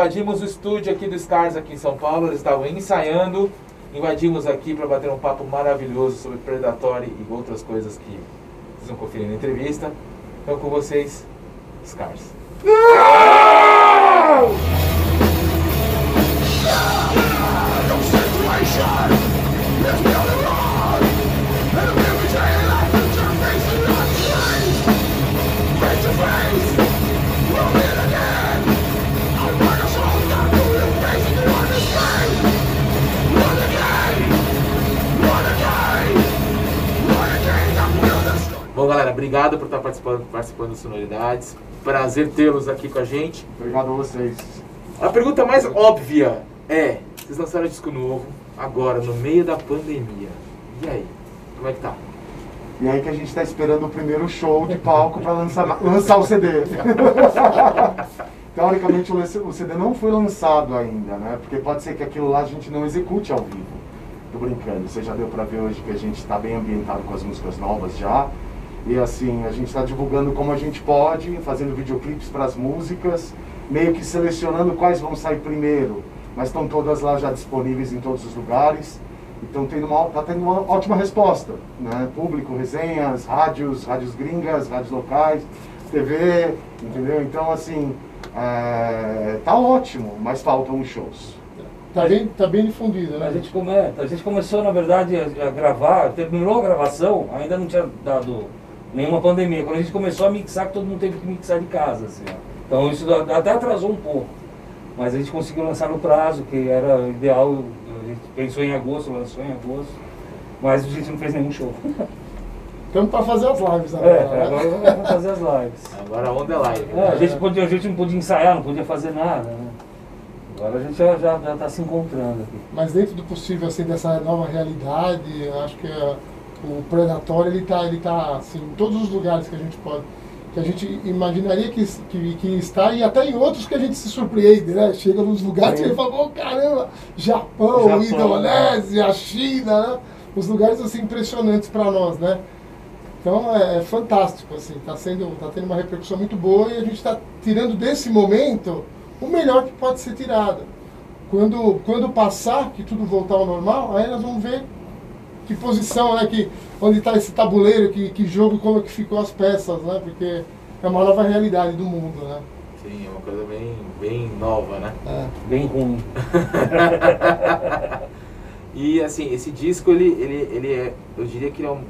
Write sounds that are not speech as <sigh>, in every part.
Invadimos o estúdio aqui do Scars aqui em São Paulo. Eles estavam ensaiando. Invadimos aqui para bater um papo maravilhoso sobre Predatory e outras coisas que vocês vão conferir na entrevista. Então com vocês, Scars. Bom, obrigado por estar participando, participando das sonoridades. Prazer tê-los aqui com a gente. Obrigado a vocês. A pergunta mais óbvia é: vocês lançaram disco novo agora, no meio da pandemia. E aí? Como é que tá? E aí que a gente está esperando o primeiro show de palco para lançar, lançar o CD. <laughs> Teoricamente o CD não foi lançado ainda, né? Porque pode ser que aquilo lá a gente não execute ao vivo. Tô brincando, você já deu para ver hoje que a gente está bem ambientado com as músicas novas já. E assim, a gente está divulgando como a gente pode, fazendo videoclipes para as músicas, meio que selecionando quais vão sair primeiro, mas estão todas lá já disponíveis em todos os lugares. Então tendo uma, tá tendo uma ótima resposta, né? Público, resenhas, rádios, rádios gringas, rádios locais, TV, entendeu? Então assim, é, tá ótimo, mas faltam os shows. Tá bem, tá bem difundido, né? A gente, come, a gente começou, na verdade, a, a gravar, terminou a gravação, ainda não tinha dado nenhuma pandemia. Quando a gente começou a mixar, todo mundo teve que mixar de casa, assim. Então isso até atrasou um pouco. Mas a gente conseguiu lançar no prazo, que era ideal. A gente pensou em agosto, lançou em agosto. Mas a gente não fez nenhum show. Estamos para fazer as lives agora. É, né? agora vamos fazer as lives. Agora a onda é live. É, a, gente podia, a gente não podia ensaiar, não podia fazer nada, né? Agora a gente já está já, já tá se encontrando aqui. Mas dentro do possível, assim, dessa nova realidade, acho que é, o Predator, ele está ele tá, assim, em todos os lugares que a gente pode que a gente imaginaria que, que, que, está e até em outros que a gente se surpreende, né? Chega nos lugares que ele fala, oh, caramba, Japão, Japão, Indonésia, China, né? Os lugares assim impressionantes para nós, né? Então é, é, fantástico, assim, está sendo, tá tendo uma repercussão muito boa e a gente está tirando desse momento o melhor que pode ser tirado. Quando, quando passar, que tudo voltar ao normal, aí nós vamos ver que posição, né? Que, onde está esse tabuleiro, que, que jogo, como é que ficou as peças, né? Porque é uma nova realidade do mundo, né? Sim, é uma coisa bem, bem nova, né? É. Bem ruim. <laughs> e assim, esse disco, ele, ele, ele é, eu diria que ele é um,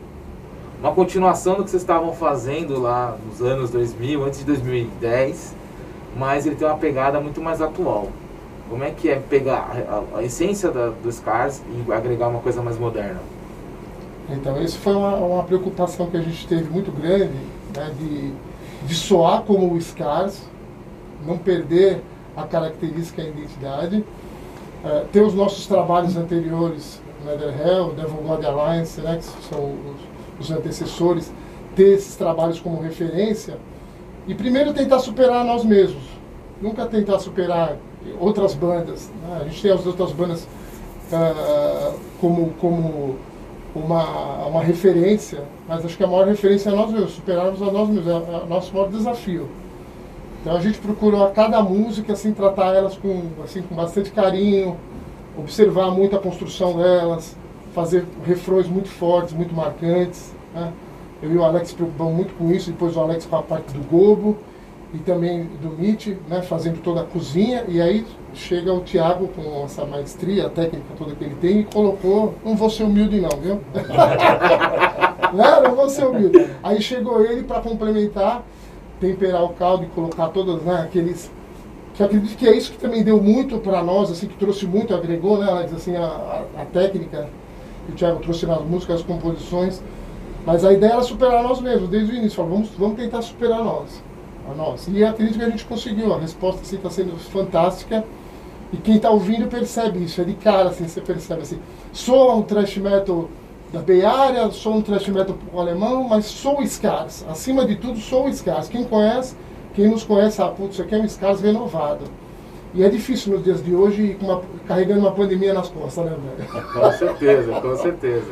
uma continuação do que vocês estavam fazendo lá nos anos 2000, antes de 2010, mas ele tem uma pegada muito mais atual. Como é que é pegar a, a essência da, dos Scars e agregar uma coisa mais moderna? Então, isso foi uma, uma preocupação que a gente teve muito grande, né, de, de soar como o Scars, não perder a característica e a identidade, uh, ter os nossos trabalhos anteriores, Netherhell, Devil God Alliance, né, que são os, os antecessores, ter esses trabalhos como referência, e primeiro tentar superar nós mesmos, nunca tentar superar outras bandas. Né? A gente tem as outras bandas uh, como, como uma, uma referência, mas acho que a maior referência é nós mesmos, superarmos a nós mesmos, é, é o nosso maior desafio. Então a gente procurou a cada música assim tratar elas com assim com bastante carinho, observar muito a construção delas, fazer refrões muito fortes, muito marcantes. Né? Eu e o Alex preocupamos muito com isso, depois o Alex com a parte do Gobo e também do Mitch, né, fazendo toda a cozinha, e aí chega o Thiago com essa maestria, a técnica toda que ele tem, e colocou, não vou ser humilde não, viu? <laughs> não, não vou ser humilde. Aí chegou ele para complementar, temperar o caldo e colocar todos né, aqueles... Que acredito que é isso que também deu muito para nós, assim, que trouxe muito, agregou, né, assim, a, a, técnica que o Thiago trouxe nas músicas, as composições, mas a ideia era superar nós mesmos, desde o início, falou, vamos, vamos tentar superar nós nós. E acredito que a gente conseguiu, a resposta está assim, sendo fantástica. E quem está ouvindo percebe isso, é de cara, assim, você percebe assim. Sou um thrash metal da Bay Area, sou um thrash metal alemão, mas sou Scars. Acima de tudo, sou Scars. Quem conhece, quem nos conhece, ah, putz, isso aqui é um Scars renovado. E é difícil nos dias de hoje, uma, carregando uma pandemia nas costas, né, velho? <laughs> Com certeza, com certeza.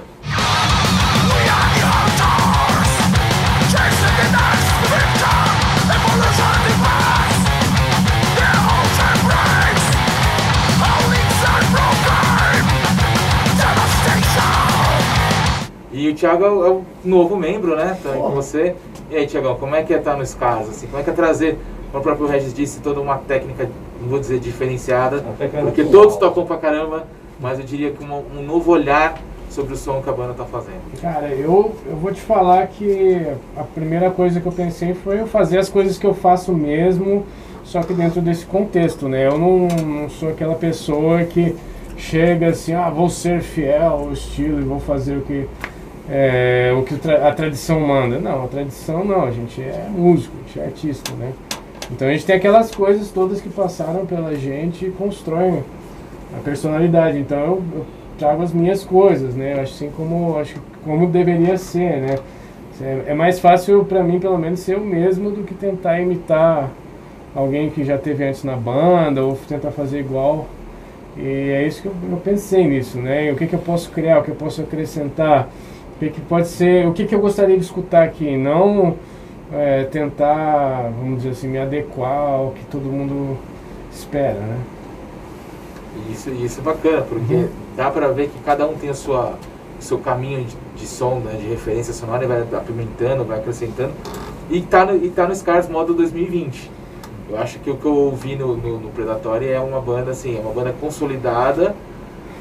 Thiago é o, é o novo membro, né? Tá aí com você. E aí, Thiagão, como é que é estar no SCARS? Assim? Como é que é trazer, como o próprio Regis disse, toda uma técnica, não vou dizer diferenciada, porque todos tocam pra caramba, mas eu diria que um, um novo olhar sobre o som que a banda tá fazendo. Cara, eu, eu vou te falar que a primeira coisa que eu pensei foi eu fazer as coisas que eu faço mesmo, só que dentro desse contexto, né? Eu não, não sou aquela pessoa que chega assim, ah, vou ser fiel ao estilo e vou fazer o que, é, o que a tradição manda. Não, a tradição não, a gente é músico, a gente é artista, né? Então a gente tem aquelas coisas todas que passaram pela gente e constroem a personalidade. Então eu, eu trago as minhas coisas, né? Assim como acho como deveria ser, né? É, é mais fácil para mim, pelo menos, ser eu mesmo do que tentar imitar alguém que já teve antes na banda ou tentar fazer igual. E é isso que eu, eu pensei nisso, né? O que, que eu posso criar, o que eu posso acrescentar, o que, que pode ser, o que, que eu gostaria de escutar aqui, não é, tentar, vamos dizer assim, me adequar ao que todo mundo espera, né? Isso, isso é bacana, porque uhum. dá para ver que cada um tem a sua seu caminho de, de som, né, de referência sonora, e vai apimentando, vai acrescentando. E tá no, e tá no Scars modo 2020. Eu acho que o que eu ouvi no, no, no Predatório é uma banda assim, é uma banda consolidada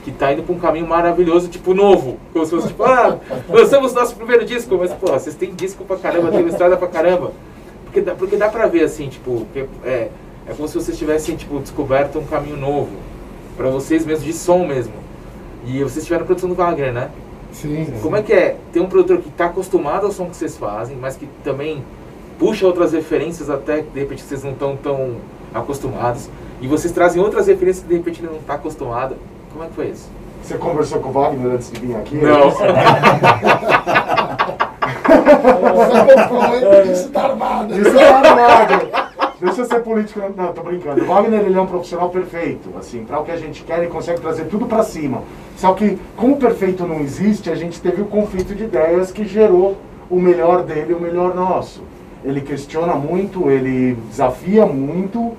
que tá indo para um caminho maravilhoso, tipo novo. Como se fosse tipo, ah, lançamos nosso primeiro disco, mas pô, vocês têm disco pra caramba, tem estrada pra caramba. Porque dá, porque dá pra ver assim, tipo, é, é como se vocês tivessem tipo, descoberto um caminho novo para vocês mesmo, de som mesmo. E vocês tiveram produção do Wagner, né? Sim. Como é que é? Tem um produtor que está acostumado ao som que vocês fazem, mas que também puxa outras referências até de repente vocês não estão tão acostumados. E vocês trazem outras referências que de repente ele não está acostumado. Como é que foi isso? Você conversou com o Wagner antes de vir aqui? Não. Isso tá armado. Isso tá armado. Deixa eu ser político, não, tô brincando. O Wagner ele é um profissional perfeito, assim, para o que a gente quer, ele consegue trazer tudo para cima. Só que, como o perfeito não existe, a gente teve o conflito de ideias que gerou o melhor dele, o melhor nosso. Ele questiona muito, ele desafia muito,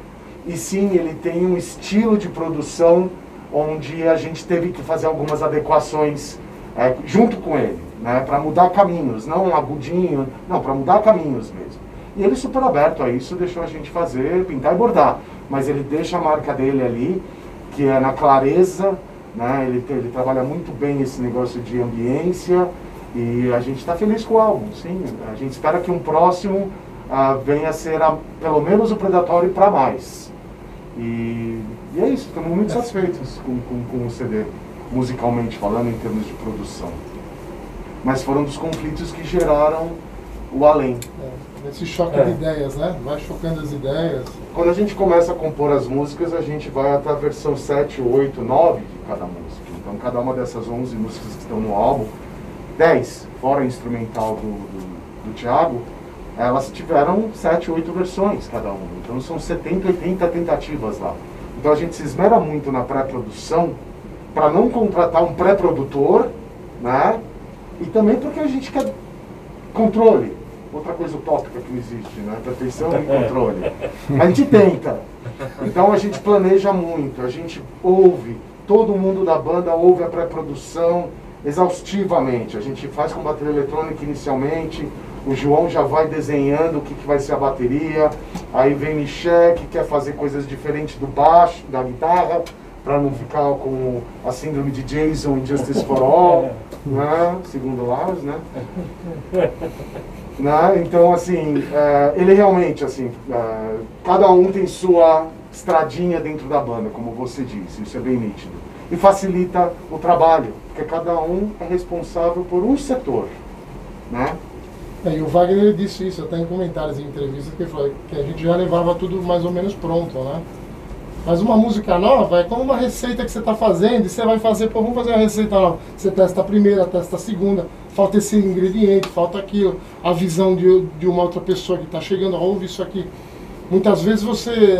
e sim, ele tem um estilo de produção onde a gente teve que fazer algumas adequações é, junto com ele, né, para mudar caminhos, não agudinho, não, para mudar caminhos mesmo. E ele super aberto a isso, deixou a gente fazer, pintar e bordar. Mas ele deixa a marca dele ali, que é na clareza, né? ele, ele trabalha muito bem esse negócio de ambiência e a gente está feliz com o álbum, sim. A gente espera que um próximo uh, venha a ser a, pelo menos o Predatório para mais. E, e, é isso, estamos muito satisfeitos com, com, com o CD, musicalmente falando, em termos de produção. Mas foram dos conflitos que geraram o além. É, esse choque é. de ideias, né? Vai chocando as ideias. Quando a gente começa a compor as músicas, a gente vai até a versão 7, 8, 9 de cada música. Então, cada uma dessas 11 músicas que estão no álbum, 10, fora a instrumental do, do, do Thiago, elas tiveram 7, 8 versões cada uma. Então, são 70, 80 tentativas lá. Então, a gente se esmera muito na pré-produção para não contratar um pré-produtor, né? E também porque a gente quer controle outra coisa utópica que não existe, né? Perfeição e controle. A gente tenta. Então a gente planeja muito, a gente ouve, todo mundo da banda ouve a pré-produção exaustivamente. A gente faz com bateria eletrônica inicialmente, o João já vai desenhando o que, que vai ser a bateria, aí vem Michel que quer fazer coisas diferentes do baixo, da guitarra, para não ficar com a síndrome de Jason em Justice for All, <laughs> né? segundo Lars, né? Né? Então, assim, é, ele realmente, assim, é, cada um tem sua estradinha dentro da banda, como você disse, isso é bem nítido. E facilita o trabalho, porque cada um é responsável por um setor, né? É, e o Wagner disse isso até em comentários, em entrevistas, que ele falou que a gente já levava tudo mais ou menos pronto, né? Mas uma música nova é como uma receita que você está fazendo e você vai fazer, pô, vamos fazer uma receita nova. Você testa a primeira, testa a segunda, falta esse ingrediente, falta aquilo, a visão de, de uma outra pessoa que está chegando, ouve isso aqui. Muitas vezes você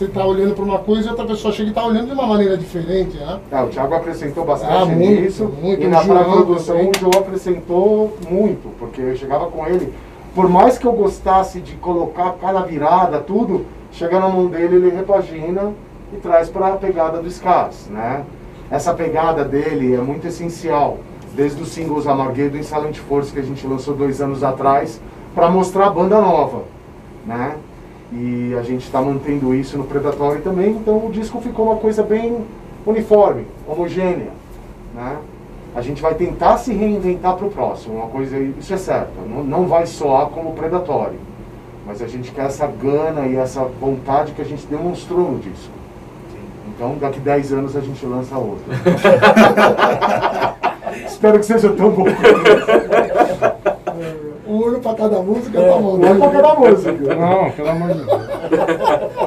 está olhando para uma coisa e outra pessoa chega e está olhando de uma maneira diferente, né? Ah, o Thiago acrescentou bastante ah, muito, nisso. Muito, e na produção o João acrescentou muito, porque eu chegava com ele, por mais que eu gostasse de colocar cada virada, tudo, chega na mão dele, ele repagina e traz para a pegada do Scars, né? Essa pegada dele é muito essencial desde os singles Amarguedo e Silent Force que a gente lançou dois anos atrás, para mostrar a banda nova, né? E a gente está mantendo isso no Predatório também, então o disco ficou uma coisa bem uniforme, homogênea, né? A gente vai tentar se reinventar para o próximo, uma coisa, isso é certo, não, não vai soar como Predatório, mas a gente quer essa gana e essa vontade que a gente demonstrou no disco. Então, daqui 10 anos a gente lança outro. <laughs> Espero que seja tão bom. Olho pra cada música, É, tá bom. não é pra cada música. Não, pelo amor de Deus. <laughs>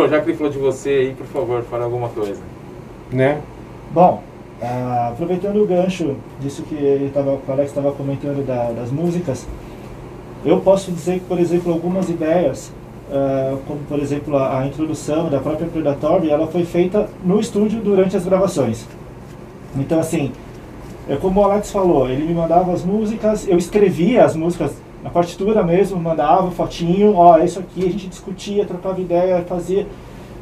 João, já que ele falou de você aí, por favor, fale alguma coisa. Né? Bom, ah, aproveitando o gancho disso que ele tava, o Alex estava comentando da- das músicas, eu posso dizer que, por exemplo, algumas ideias, ah, como por exemplo a, a introdução da própria Predatory, ela foi feita no estúdio durante as gravações. Então, assim, é como o Alex falou, ele me mandava as músicas, eu escrevia as músicas na partitura mesmo, mandava fotinho, ó, isso aqui, a gente discutia, trocava ideia, fazia.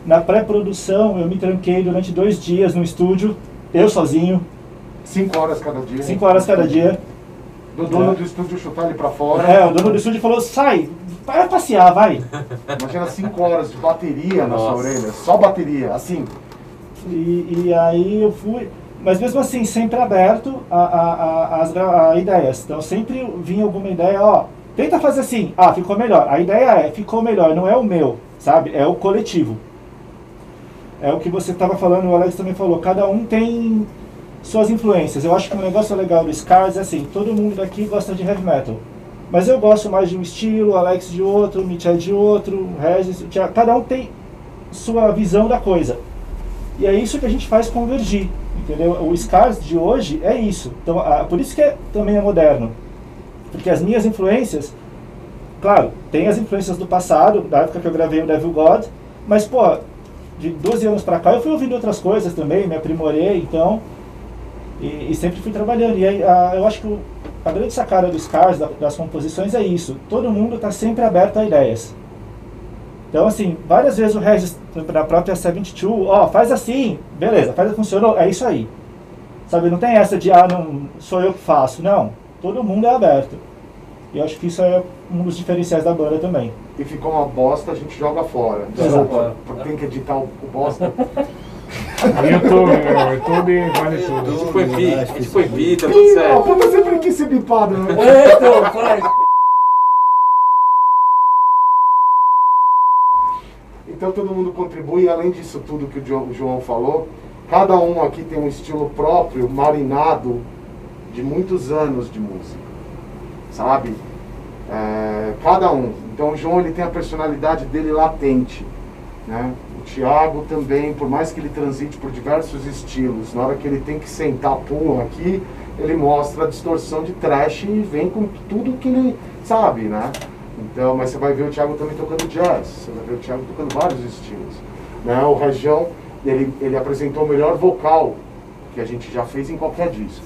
Na pré-produção, eu me tranquei durante dois dias no estúdio, eu sozinho, Cinco horas cada dia. cinco horas cada dia. Do dono É. do estúdio chutar ele pra fora. É, o dono do estúdio falou, sai, vai passear, vai. <laughs> Imagina cinco horas de bateria na sua Nossa. orelha. Só bateria, assim. E, e aí eu fui, mas mesmo assim, sempre aberto a, a, a, a ideias. Então sempre vinha alguma ideia, ó, tenta fazer assim, ah, ficou melhor. A ideia é, ficou melhor, não é o meu, sabe? É o coletivo. É o que você estava falando, o Alex também falou, cada um tem suas influências. Eu acho que um negócio legal do Scars é assim, todo mundo daqui gosta de heavy metal. Mas eu gosto mais de um estilo, Alex de outro, Mitchell de outro, Regis, cada um tem sua visão da coisa. E é isso que a gente faz convergir, entendeu? O Scars de hoje é isso. Então, ah, por isso que é, também é moderno. Porque as minhas influências, claro, tem as influências do passado, da época que eu gravei o Devil God, mas, pô, de 12 anos pra cá eu fui ouvindo outras coisas também, me aprimorei, então, e, e sempre fui trabalhando. E aí, ah, eu acho que o- a grande sacada do Scars, da- das composições, é isso. Todo mundo está sempre aberto a ideias. Então, assim, várias vezes o Regis, na própria 72, ó, faz assim, beleza, faz, funcionou, é isso aí. Sabe, não tem essa de, ah, não, sou eu que faço. Não, todo mundo é aberto. E eu acho que isso é um dos diferenciais da banda também. E ficou uma bosta, a gente joga fora. Exato. Desculpa, tem que editar o, o bosta. <laughs> YouTube, meu, YouTube vale A tudo. gente foi pi, a gente foi tá tudo não, certo. puta, sempre quis ser bipado, né? É, então, faz. Então todo mundo contribui, além disso tudo que o Jo- o João falou, cada um aqui tem um estilo próprio, marinado de muitos anos de música, sabe? É, cada um. Então o João ele tem a personalidade dele latente, né? O Thiago também, por mais que ele transite por diversos estilos, na hora que ele tem que sentar pum aqui, ele mostra a distorção de trash e vem com tudo que ele sabe, né? Então, mas você vai ver o Thiago também tocando jazz, você vai ver o Thiago tocando vários estilos. Né? O Região, ele, ele apresentou o melhor vocal que a gente já fez em qualquer disco.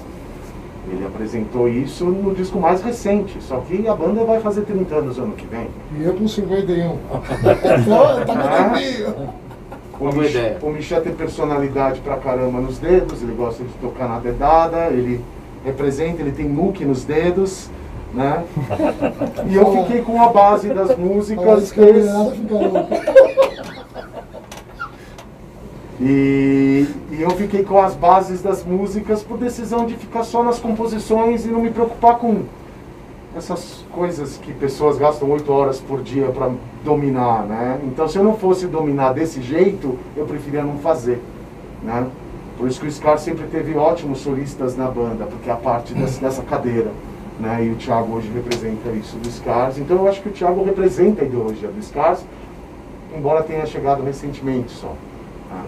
Ele apresentou isso no disco mais recente, só que a banda vai fazer 30 anos ano que vem. E eu com 51. Então, <laughs> tá maravilha. O, Mich ideia. o Michel tem personalidade pra caramba nos dedos, ele gosta de tocar na dedada, ele representa, ele tem muque nos dedos, né? E eu fiquei com a base das músicas que. E, e eu fiquei com as bases das músicas por decisão de ficar só nas composições e não me preocupar com essas coisas que pessoas gastam oito horas por dia para dominar, né? Então, se eu não fosse dominar desse jeito, eu preferia não fazer, né? Por isso que o Scar sempre teve ótimos solistas na banda, porque é a parte dessa cadeira. Né? E o Thiago hoje representa isso do Scars. Então eu acho que o Thiago representa a ideologia do Scars, embora tenha chegado recentemente só. Tá?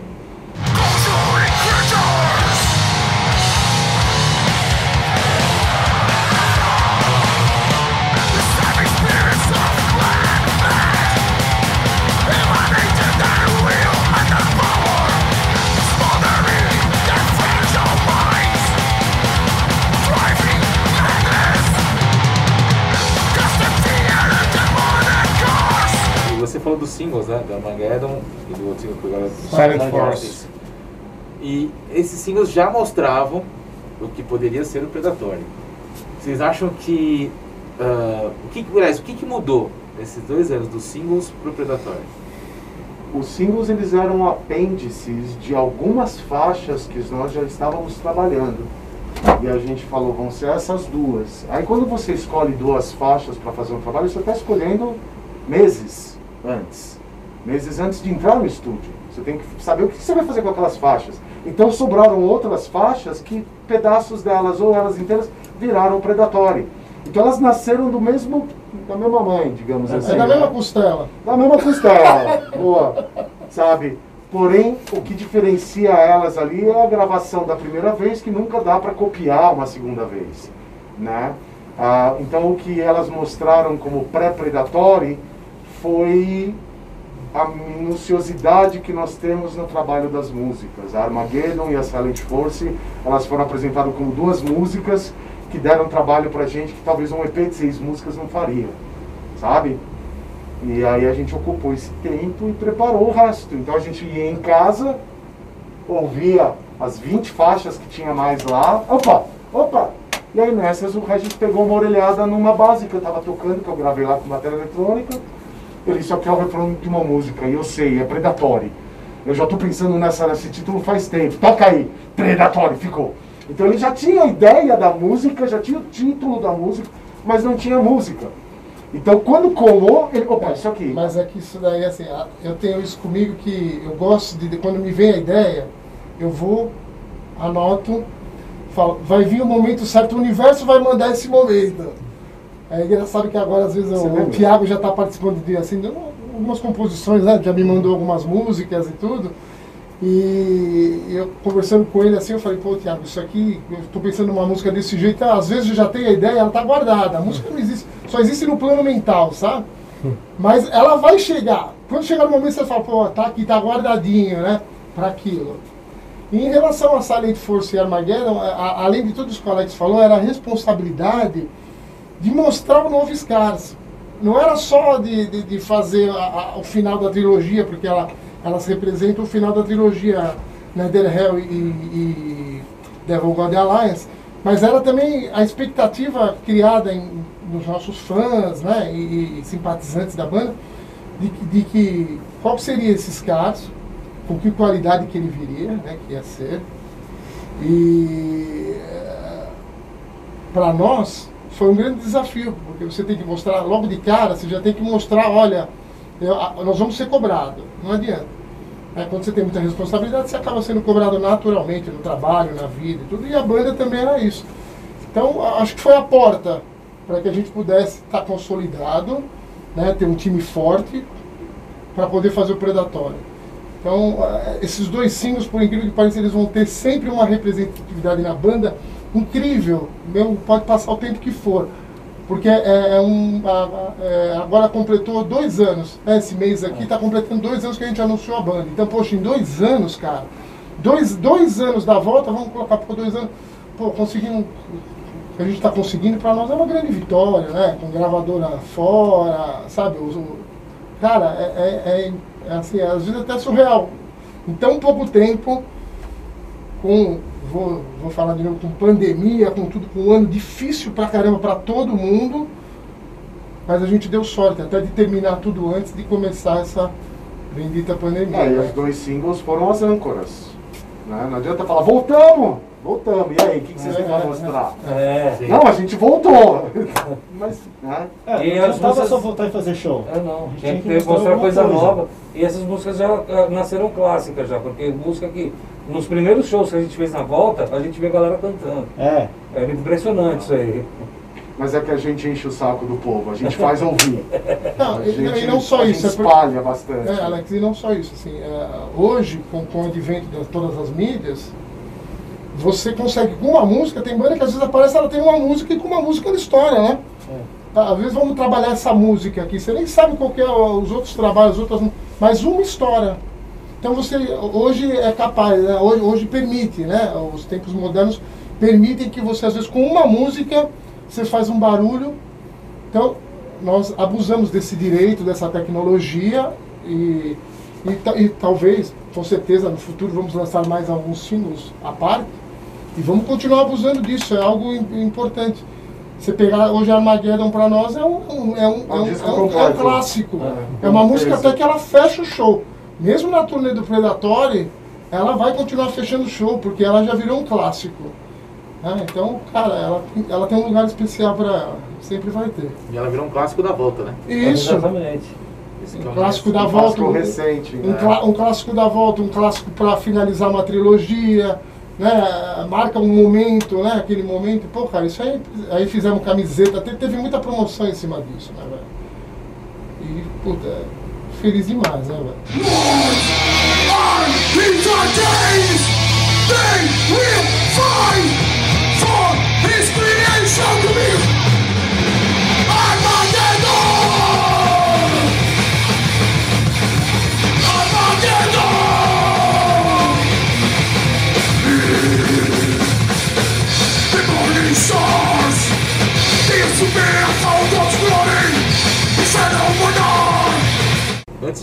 Dos singles, né? Do Armageddon e do outro single que agora... Silent Force. E esses singles já mostravam o que poderia ser o Predatory. Vocês acham que... ah, o que, aliás, o que, que mudou nesses dois anos dos singles pro Predatory? Os singles eles eram apêndices de algumas faixas que nós já estávamos trabalhando. E a gente falou, vão ser essas duas. Aí quando você escolhe duas faixas para fazer um trabalho, você está escolhendo meses antes. Meses antes de entrar no estúdio. Você tem que saber o que você vai fazer com aquelas faixas. Então sobraram outras faixas que pedaços delas ou elas inteiras viraram Predatory. Então elas nasceram do mesmo da mesma mãe, digamos assim. É da mesma costela. Da mesma costela. <laughs> Boa. Sabe? Porém, o que diferencia elas ali é a gravação da primeira vez, que nunca dá para copiar uma segunda vez. Né? Ah, então, o que elas mostraram como pré-predatório foi a minuciosidade que nós temos no trabalho das músicas. A Armageddon e a Silent Force, elas foram apresentadas como duas músicas que deram trabalho pra gente que talvez um EP de seis músicas não faria, sabe? E aí a gente ocupou esse tempo e preparou o resto. Então a gente ia em casa, ouvia as 20 faixas que tinha mais lá, opa, opa! E aí nessas o gente pegou uma orelhada numa base que eu tava tocando, que eu gravei lá com matéria eletrônica. Ele disse, aqui é o refrão de uma música, e eu sei, é Predatory. Eu já tô pensando nessa, nesse título faz tempo. Toca aí, Predatory, ficou. Então ele já tinha a ideia da música, já tinha o título da música, mas não tinha música. Então quando colou, ele, opa, isso aqui. Mas é que isso daí, assim, eu tenho isso comigo que eu gosto de, de- quando me vem a ideia, eu vou, anoto, falo, vai vir o momento certo, o universo vai mandar esse momento. É engraçado que agora, às vezes, Você o, o lembra? Thiago já está participando de, assim, algumas composições, né? Já me mandou algumas músicas e tudo. E eu conversando com ele assim, eu falei, pô, Thiago, isso aqui, eu estou pensando numa música desse jeito, às vezes eu já tenho a ideia, ela está guardada. A música não existe, só existe no plano mental, sabe? Mas ela vai chegar. Quando chegar no momento você fala, pô, tá aqui, tá guardadinho, né? Para aquilo. E em relação a Silent Force e Armageddon, a- a- além de tudo isso que o Alex falou, era a responsabilidade de mostrar o novo Scars. Não era só de, de, de fazer a- a- o final da trilogia, porque ela, elas representam o final da trilogia, né, Dead Hell e, e Devil God Alliance, mas era também a expectativa criada em, nos nossos fãs né, e, e simpatizantes da banda, de, de que qual seria esse Scars, com que qualidade que ele viria, né, que ia ser. E para nós foi um grande desafio, porque você tem que mostrar logo de cara, você já tem que mostrar, olha, nós vamos ser cobrados, não adianta. Quando você tem muita responsabilidade, você acaba sendo cobrado naturalmente no trabalho, na vida e tudo, e a banda também era isso. Então, acho que foi a porta para que a gente pudesse estar consolidado, né, ter um time forte para poder fazer o predatório. Então, esses dois singles, por incrível que pareça, eles vão ter sempre uma representatividade na banda incrível. Mesmo pode passar o tempo que for. Porque é, é um, é, agora completou dois anos. né, esse mês aqui está completando dois anos que a gente anunciou a banda. Então, poxa, em dois anos, cara, dois, dois anos da volta, vamos colocar por dois anos, pô, conseguimos. O que a gente está conseguindo para nós é uma grande vitória, né? Com gravadora fora, sabe? Os- cara, é, é- é- é assim, às vezes até surreal. Em tão pouco tempo, com, vou, vou falar de novo, com pandemia, com tudo, com um ano difícil pra caramba pra todo mundo, mas a gente deu sorte até de terminar tudo antes de começar essa bendita pandemia. É, e né? os dois singles foram as âncoras. Né? Não adianta falar, voltamos! Voltamos, e aí, o que, que vocês É, vão é, mostrar? É. Sim. Não, a gente voltou! <laughs> Mas, né? É, E não as adiantava músicas- só voltar e fazer show. É, não. gente Tinha tinha que mostrar coisa coisa. nova. E essas músicas já nasceram clássicas já, porque música que nos primeiros shows que a gente fez na volta, a gente vê a galera cantando. É. Era impressionante isso aí. Mas é que a gente enche o saco do povo, a gente faz ouvir. <laughs> Não, A e, gente, e não só a isso. gente é por- espalha bastante. É, Alex, e não só isso. Assim, é, hoje, com, com o advento de todas as mídias, você consegue, com uma música, tem banda que às vezes aparece, ela tem uma música e com uma música ela estoura, né? Tá, Às vezes vamos trabalhar essa música aqui, você nem sabe qual é os outros trabalhos, as outras, mas uma história. Então você hoje é capaz, né? hoje, hoje permite, né? Os tempos modernos permitem que você, às vezes, com uma música, você faz um barulho. Então, nós abusamos desse direito, dessa tecnologia e, e, e talvez, com certeza, no futuro vamos lançar mais alguns símbolos à parte e vamos continuar abusando disso, é algo im- importante. Você pegar hoje Armageddon para nós é um, um- é um, é um, é um- é um clássico. É. É uma música até que ela fecha o show. Mesmo na turnê do Predatory, ela vai continuar fechando o show, porque ela já virou um clássico. né? Então, cara, ela, ela tem um lugar especial para ela. Sempre vai ter. E ela virou um clássico da volta, né? Isso. Exatamente. É Um clássico da Um volta. clássico Um, recente, um né? um clássico da volta, um clássico para finalizar uma trilogia. Né, marca um momento, né, aquele momento, pô, cara, isso aí, aí fizemos camiseta, te- teve muita promoção em cima disso, né, velho? E, puta, feliz demais, né, velho? They will find for his creation to be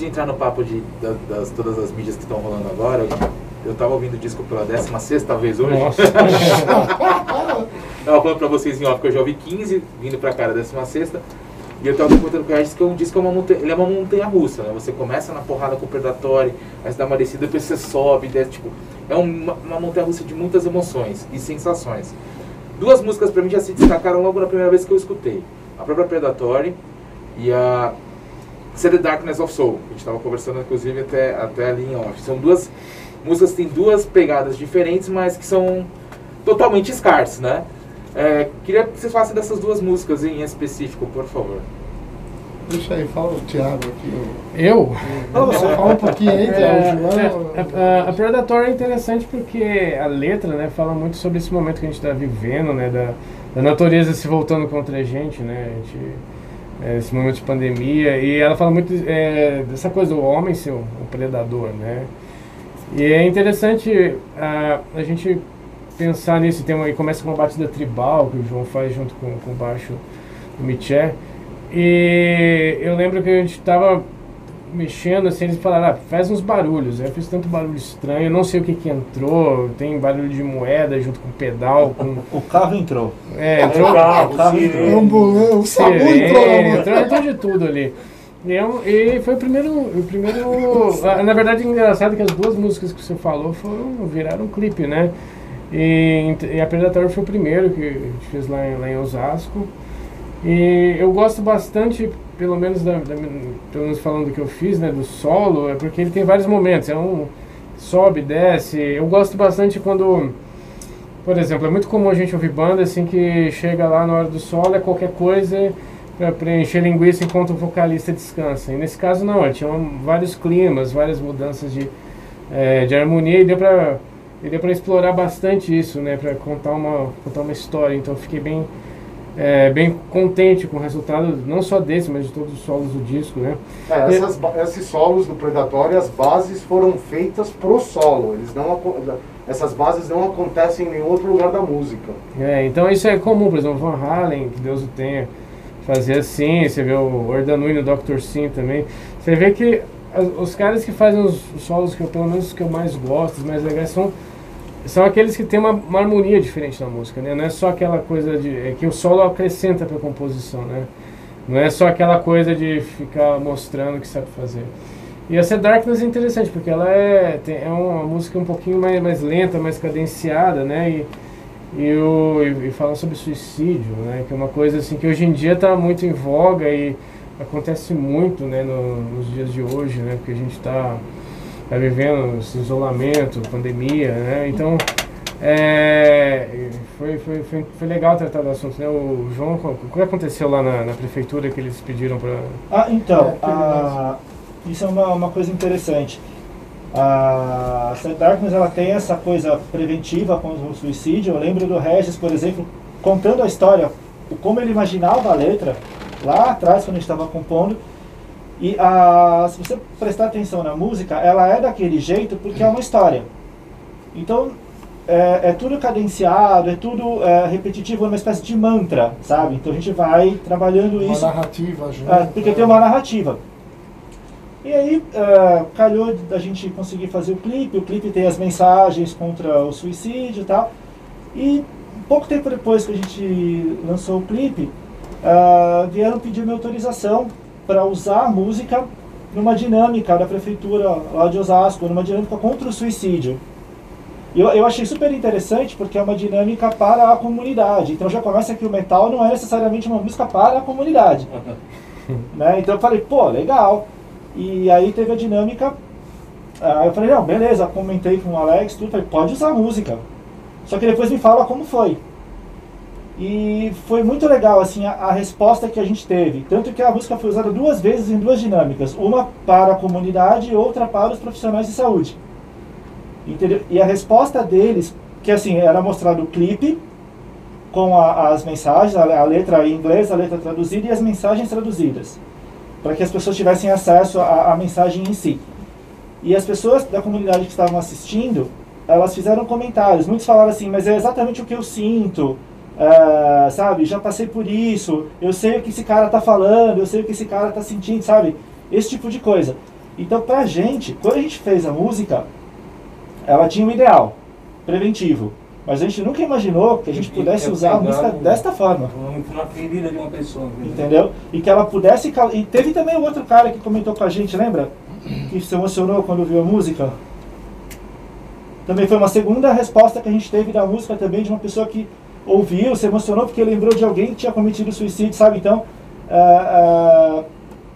de entrar no papo de, da- das todas as mídias que estão rolando agora, eu tava ouvindo o disco pela 16 talvez hoje. Nossa. Eu <laughs> tava falando pra vocês em off que eu já ouvi 15, vindo pra cá da 16 e eu tava contando com o Regis que um disco é uma montanha, ele é uma montanha russa, né? Você começa na porrada com o Predatori, aí você dá uma descida, depois você sobe, desce, tipo, é uma, uma montanha russa de muitas emoções e sensações. Duas músicas pra mim já se destacaram logo na primeira vez que eu escutei. A própria Predatory e a Say The Darkness of Soul. A gente estava conversando, inclusive, até, até ali em off. São duas músicas que têm duas pegadas diferentes, mas que são totalmente scars, né? É, queria que vocês falassem dessas duas músicas em específico, por favor. Deixa aí, fala o Thiago aqui. Eu? Fala, fala um pouquinho aí, É, Thiago. João. é, a, a Predator é interessante porque a letra né, fala muito sobre esse momento que a gente está vivendo, né, da, da natureza se voltando contra a gente, né, a gente, é, esse momento de pandemia, e ela fala muito é, dessa coisa do homem ser o, predador, né, e é interessante a, a gente pensar nisso, tem uma, e começa com uma batida tribal que o João faz junto com, com o baixo do Miché, e eu lembro que a gente estava mexendo assim, eles falaram, ah, faz uns barulhos. Aí eu fiz tanto barulho estranho, eu não sei o que que entrou, tem barulho de moeda junto com pedal, com... <laughs> O carro entrou. É, entrou o carro, o carro entrou. Ambulância, o Samu entrou entrou, entrou de tudo ali. E, um- e foi o primeiro, o primeiro... Na verdade, é engraçado que as duas músicas que você falou foram, viraram um clipe, né? E, e a Predator foi o primeiro que a gente fez lá em, lá em Osasco. E eu gosto bastante, pelo menos, da, da- pelo menos falando do que eu fiz, né, do solo, é porque ele tem vários momentos. É um sobe, desce. Eu gosto bastante quando, por exemplo, é muito comum a gente ouvir banda assim que chega lá na hora do solo é qualquer coisa para preencher linguiça enquanto o vocalista descansa. E nesse caso não, tinha vários climas, várias mudanças de, eh, de harmonia e deu para deu para explorar bastante isso, né, para contar uma contar uma história. Então fiquei bem é, bem contente com o resultado, não só desse, mas de todos os solos do disco, né? É, essas esses solos do Predatório, as bases foram feitas pro solo. Eles não, essas bases não acontecem em nenhum outro lugar da música. É, então isso é comum, por exemplo, Van Halen, que Deus o tenha, fazer assim, você vê o Ordanui no Dr. Sim também. Você vê que os caras que fazem os, os solos que eu, pelo menos os que eu mais gosto, os mais legais, são, são aqueles que têm uma, uma harmonia diferente na música, né? Não é só aquela coisa de. É que o solo acrescenta pra composição, né? Não é só aquela coisa de ficar mostrando o que sabe fazer. E essa Darkness é interessante, porque ela é, tem, é uma música um pouquinho mais, mais lenta, mais cadenciada, né? E, e, o, e, e fala sobre suicídio, né? Que é uma coisa assim que hoje em dia está muito em voga e acontece muito né, no, nos dias de hoje, né? Porque a gente está tá vivendo esse isolamento, pandemia, né? Então, é, foi, foi, foi, foi legal tratar do assunto, né? O João, o que aconteceu lá na, na prefeitura que eles pediram para... Ah, então, É, a- isso é uma, uma coisa interessante. A Set Darkness ela tem essa coisa preventiva contra o suicídio. Eu lembro do Regis, por exemplo, contando a história, como ele imaginava a letra lá atrás, quando a gente estava compondo. E a, se você prestar atenção na música, ela é daquele jeito porque é uma história. Então, é, é tudo cadenciado, é tudo é, repetitivo, é uma espécie de mantra, sabe? Então a gente vai trabalhando Uma isso. narrativa junto. É, porque tem uma narrativa. E aí, é, calhou da gente conseguir fazer o clipe. O clipe tem as mensagens contra o suicídio e tal. E pouco tempo depois que a gente lançou o clipe, é, vieram pedir minha autorização para usar a música numa dinâmica da prefeitura lá de Osasco, numa dinâmica contra o suicídio. Eu, eu achei super interessante porque é uma dinâmica para a comunidade. Então já começa que o metal não é necessariamente uma música para a comunidade. <laughs> né? Então eu falei, pô, legal. E aí teve a dinâmica. Aí eu falei, não, beleza, comentei com o Alex, tudo, falei, pode usar a música. Só que depois me fala como foi. E foi muito legal assim a, a resposta que a gente teve. Tanto que a música foi usada duas vezes em duas dinâmicas. Uma para a comunidade e outra para os profissionais de saúde. Entendeu? E a resposta deles, que assim, era mostrado o clipe com a- as mensagens, a, a letra em inglês, a letra traduzida e as mensagens traduzidas, para que as pessoas tivessem acesso à, mensagem em si. E as pessoas da comunidade que estavam assistindo, elas fizeram comentários. Muitos falaram assim, mas é exatamente o que eu sinto, é, sabe? Já passei por isso, eu sei o que esse cara tá falando, eu sei o que esse cara tá sentindo, sabe? Esse tipo de coisa. Então, pra gente, quando a gente fez a música, ela tinha um ideal preventivo. Mas a gente nunca imaginou que a gente pudesse é usar a música um- desta forma. Na ferida de uma pessoa. Entendeu? E que ela pudesse. E teve também o outro cara que comentou com a gente, lembra? Que se emocionou quando viu a música. Também foi uma segunda resposta que a gente teve da música também, de uma pessoa que ouviu, se emocionou porque lembrou de alguém que tinha cometido suicídio, sabe? Então, é,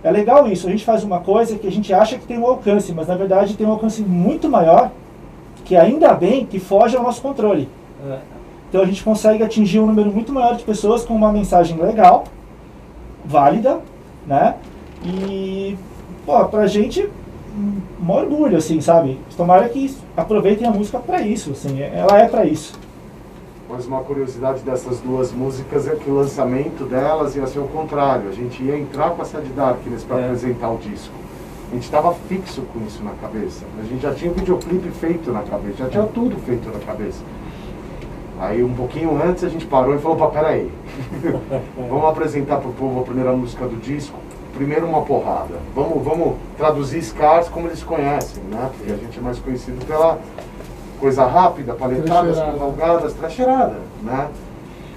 é, é legal isso. A gente faz uma coisa que a gente acha que tem um alcance, mas na verdade tem um alcance muito maior, que ainda bem que foge ao nosso controle. É. Então a gente consegue atingir um número muito maior de pessoas com uma mensagem legal, válida, né? E, pô, pra gente, um orgulho, assim, sabe? Tomara que aproveitem a música pra isso, assim, ela é pra isso. Mas uma curiosidade dessas duas músicas é que o lançamento delas ia ser o contrário. A gente ia entrar com a Sad Darkness para É. apresentar o disco. A gente estava fixo com isso na cabeça. A gente já tinha o videoclipe feito na cabeça, já tinha tudo feito na cabeça. Aí um pouquinho antes a gente parou e falou, pá, peraí. <laughs> vamos apresentar pro povo a primeira música do disco. Primeiro uma porrada. Vamos, vamos traduzir Scars como eles conhecem, né? Porque a gente é mais conhecido pela coisa rápida, paletadas, cavalgadas, tracheirada, né?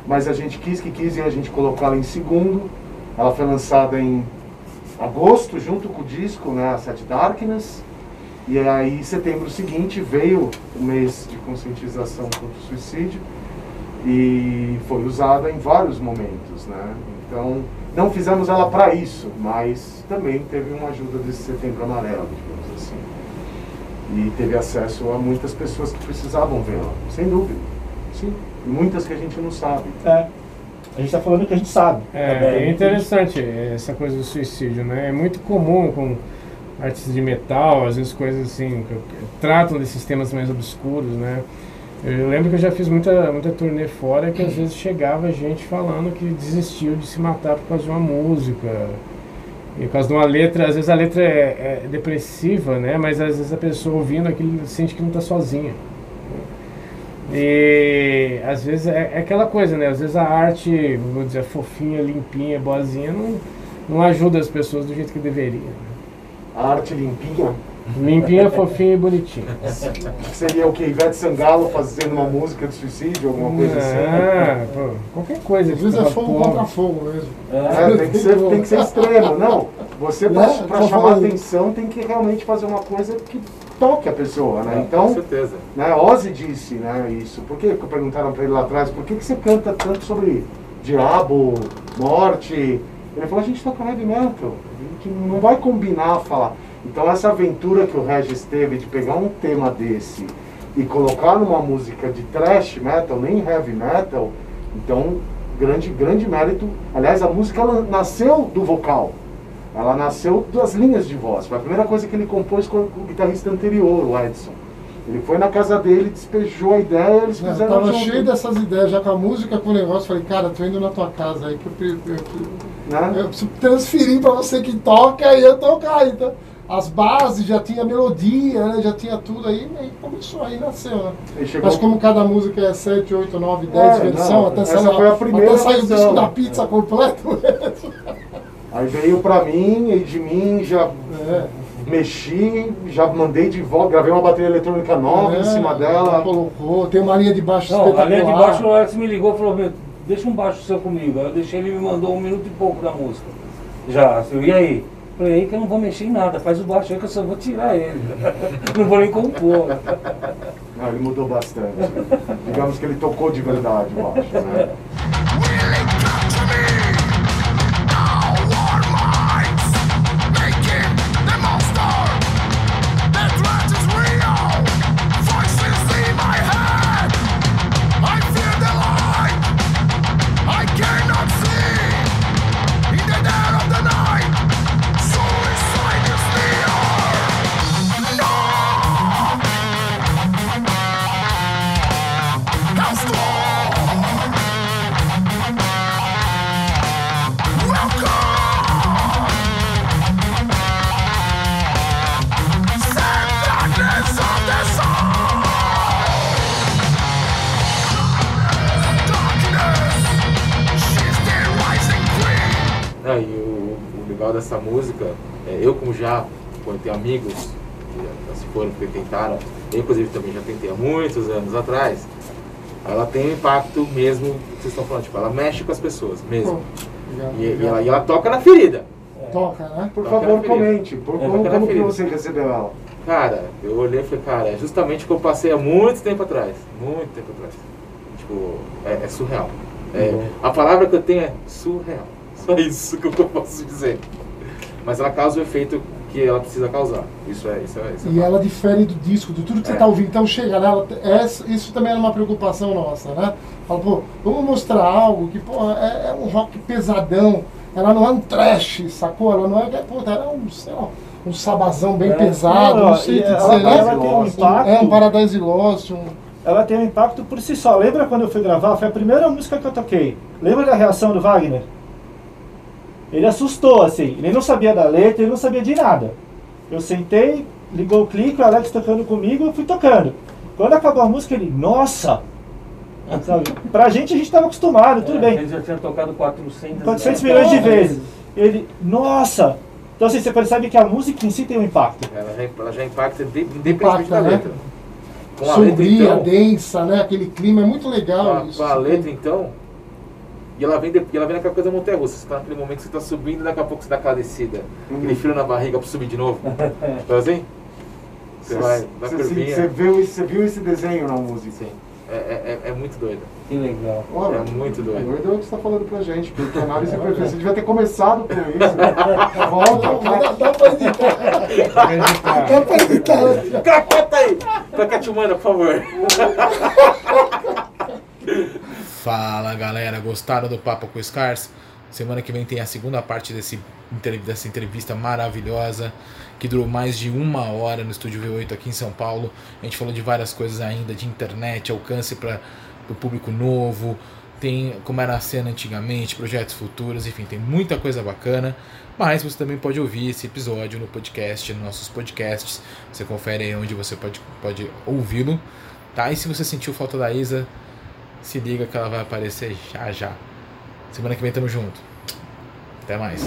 Mas a gente quis que quis e a gente colocou ela em segundo. Ela foi lançada em agosto, junto com o disco, né? A Set Darkness. E aí, em setembro seguinte, veio o mês de conscientização contra o suicídio. E foi usada em vários momentos, né? Então, não fizemos ela para isso, mas também teve uma ajuda desse setembro amarelo, digamos assim. E teve acesso a muitas pessoas que precisavam vê-la, sem dúvida. Sim. E muitas que a gente não sabe. É. A gente tá falando que a gente sabe. É, é interessante essa coisa do suicídio, né? É muito comum com artistas de metal, às vezes coisas assim, tratam desses temas mais obscuros, né? Eu lembro que eu já fiz muita, muita turnê fora que às vezes chegava gente falando que desistiu de se matar por causa de uma música. E por causa de uma letra, às vezes a letra é, é depressiva, né? Mas às vezes a pessoa ouvindo aquilo sente que não está sozinha. E às vezes é, é aquela coisa, né? Às vezes a arte, vou dizer, fofinha, limpinha, boazinha, não, não ajuda as pessoas do jeito que deveria. né? A arte limpinha Limpinha, fofinha e bonitinha. seria o que? Ivete Sangalo fazendo uma música de suicídio, alguma coisa assim? Ah, pô, qualquer coisa. Às vezes é fogo contra fogo mesmo. É, tem, que ser, tem que ser extremo, não. Você, pra, pra Só chamar falando. atenção, tem que realmente fazer uma coisa que toque a pessoa, né? Com Então, certeza. né, Ozzy disse né, isso. Por que que perguntaram pra ele lá atrás, por que, que você canta tanto sobre diabo, morte? Ele falou, a gente toca heavy metal, a gente não vai combinar falar. Então essa aventura que o Regis teve de pegar um tema desse e colocar numa música de thrash metal, nem heavy metal, então grande, grande mérito. Aliás, a música ela nasceu do vocal. Ela nasceu das linhas de voz. Foi a primeira coisa que ele compôs com o guitarrista anterior, o Edson. Ele foi na casa dele, despejou a ideia, eles Eu fizeram tava junto, cheio dessas ideias, já com a música, com o negócio. Falei, cara, tô indo na tua casa aí que eu, pre- eu, né? eu preciso transferir pra você que toca e eu tocar. Então, as bases já tinha melodia, né? Já tinha tudo aí, aí começou, aí nasceu, né? Chegou- Mas como cada música é 7, 8, 9, 10 É, versão, não, até essa sair, foi a primeira até sair o disco da pizza completo. <laughs> Aí veio pra mim, e de mim já É. mexi, já mandei de volta, gravei uma bateria eletrônica nova em É, cima dela. Colocou, tem uma linha de baixo Não, a linha de baixo, o Alex me ligou e falou, meu, deixa um baixo seu comigo. Aí eu deixei, ele me mandou um minuto e pouco da música. Já, assim, e aí? Falei, aí que eu não vou mexer em nada, faz o baixo aí que eu só vou tirar ele. <laughs> não vou nem compor. Não, ele mudou bastante. Digamos que ele tocou de verdade, eu acho, né? Legal dessa música, é, eu como já, quando tenho amigos que já se foram porque tentaram, eu inclusive também já tentei há muitos anos atrás, ela tem um impacto mesmo, que vocês estão falando, tipo, ela mexe com as pessoas mesmo. E, e ela, e ela toca na ferida. Toca, né? Por Toca favor, comente. Por, É, como como que ferida. você recebeu ela? Cara, eu olhei e falei, cara, é justamente o que eu passei há muito tempo atrás. Muito tempo atrás. Tipo, é, é surreal. É, Uhum. a palavra que eu tenho é surreal. Só isso que eu posso dizer. Mas ela causa o efeito que ela precisa causar. Isso é, isso é, isso é E ela difere do disco, de tudo que você É. tá ouvindo. Então chega nela, essa- isso também era uma preocupação nossa, né? Fala, pô, vamos mostrar algo que, pô, é, é um rock pesadão. Ela não é um trash, sacou? Ela não é, pô, era um, sei lá, um sabazão bem É. pesado, Não, não sei o que ela- dizer, ela né? tem um Um- impacto. É um Paradise Lost, um... Ela tem um impacto por si só. Lembra quando eu fui gravar? Foi a primeira música que eu toquei. Lembra da reação do Wagner? Ele assustou, assim. Ele não sabia da letra, ele não sabia de nada. Eu sentei, ligou o clique, o Alex tocando comigo, eu fui tocando. Quando acabou a música, ele, nossa! Sabe? Pra gente, a gente tava acostumado, tudo É, bem. Ele já tinha tocado 400, 400 milhões de vezes. Ele, nossa! Então assim, você percebe que a música em si tem um impacto. Ela já, ela já impacta inde- independentemente Impacta, da né? letra. Com a letra, sombria, então, densa, né? Aquele clima é muito com legal a, isso. com a letra, então, e ela vem, de, e ela vem naquela coisa montanha russa. Você tá naquele momento que você tá subindo e daqui a pouco você dá aquela descida. Aquele frio na barriga pra subir de novo. Então assim? Você vai na Você, curvinha. você viu, você viu esse desenho na música? Sim. É, é, é- é muito doido. Que legal. Olha, É muito doido. Doido é o que você está falando pra gente, porque a análise perfeita. Você devia ter começado com isso. Volta, Dá, dá pra editar. Dá pra editar. Capota aí! Plaquete humana, por favor. Fala galera, gostaram do Papo com Scars? Semana que vem tem a segunda parte desse, dessa entrevista maravilhosa que durou mais de uma hora no Estúdio V8 aqui em São Paulo. A gente falou de várias coisas ainda, de internet, alcance para o público novo, tem como era a cena antigamente, projetos futuros, enfim, tem muita coisa bacana. Mas você também pode ouvir esse episódio no podcast, nos nossos podcasts. Você confere aí onde você pode, pode ouvi-lo. Tá? E se você sentiu falta da Isa, se liga que ela vai aparecer já já. Semana que vem tamo junto. Até mais.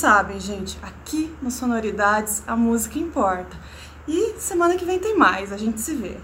Sabem, gente, aqui no Sonoridades a música importa. E semana que vem tem mais, a gente se vê.